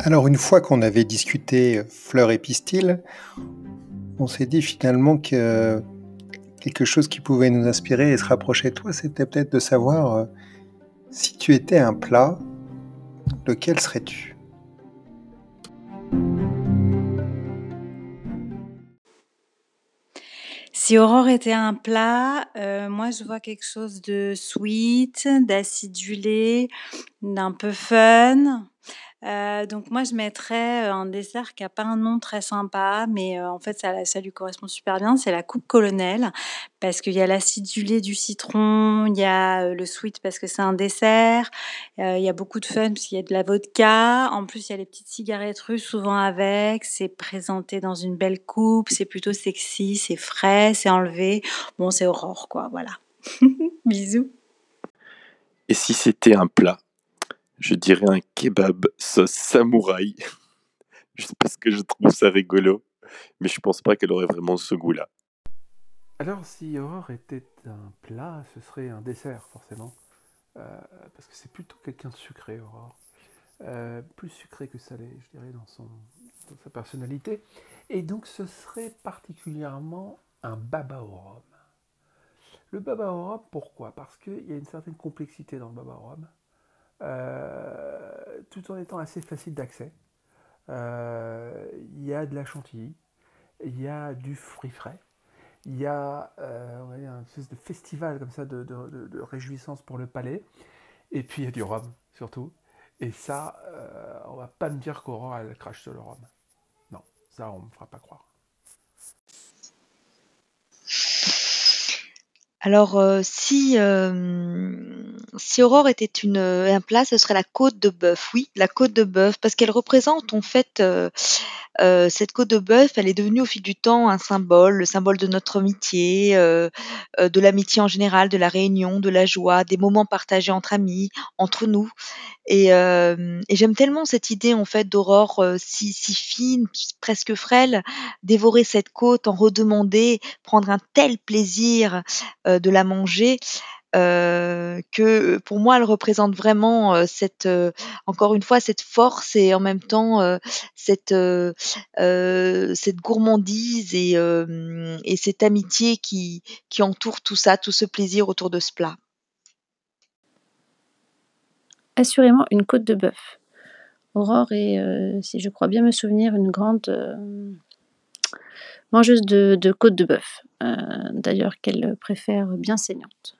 Alors une fois qu'on avait discuté fleurs et pistil, on s'est dit finalement que quelque chose qui pouvait nous inspirer et se rapprocher de toi, c'était peut-être de savoir euh, si tu étais un plat, lequel serais-tu? Si Aurore était un plat, euh, moi je vois quelque chose de sweet, d'acidulé, d'un peu fun. Euh, donc moi, je mettrais, euh, un dessert qui a pas un nom très sympa, mais heu, en fait, ça ça lui correspond super bien, c'est la coupe colonel parce qu'il y a l'acidulé du citron, il y a, le sweet parce que c'est un dessert, il y a beaucoup de fun parce qu'il y a de la vodka. En plus, il y a les petites cigarettes russes souvent avec. C'est présenté dans une belle coupe, c'est plutôt sexy, c'est frais, c'est enlevé. Bon, c'est Aurore quoi, voilà. Bisous. Et si c'était un plat? Je dirais un kebab sauce samouraï. Juste parce que je trouve ça rigolo. Mais je pense pas qu'elle aurait vraiment ce goût-là. Alors, si Aurore était un plat, ce serait un dessert, forcément. Euh, parce que c'est plutôt quelqu'un de sucré, Aurore. Euh, plus sucré que salé, je dirais, dans, son, dans sa personnalité. Et donc, ce serait particulièrement un baba au rhum. Le baba au rhum, pourquoi? Parce qu'il y a une certaine complexité dans le baba au rhum. Euh, tout en étant assez facile d'accès. Euh, il y a de la chantilly, il y a du fruit frais, il y a euh, un espèce de festival comme ça de, réjouissance pour le palais, et puis il y a du rhum surtout. Et ça, on va pas me dire qu'Aurore elle crache sur le rhum. Non, ça on me fera pas croire. Alors, euh, si, si Aurore était une, un plat, ce serait la côte de bœuf. Oui, la côte de bœuf, parce qu'elle représente en fait, euh, cette côte de bœuf, elle est devenue au fil du temps un symbole, le symbole de notre amitié, euh, euh, de l'amitié en général, de la réunion, de la joie, des moments partagés entre amis, entre nous. Et, et j'aime tellement cette idée en fait d'aurore si, si fine, presque frêle, dévorer cette côte, en redemander, prendre un tel plaisir de la manger. Euh, que pour moi elle représente vraiment euh, cette euh, encore une fois cette force et en même temps cette cette gourmandise et, et cette amitié qui qui entoure tout ça, tout ce plaisir autour de ce plat. Assurément une côte de bœuf. Aurore est, si je crois bien me souvenir, une grande mangeuse de, côte de bœuf, d'ailleurs qu'elle préfère bien saignante.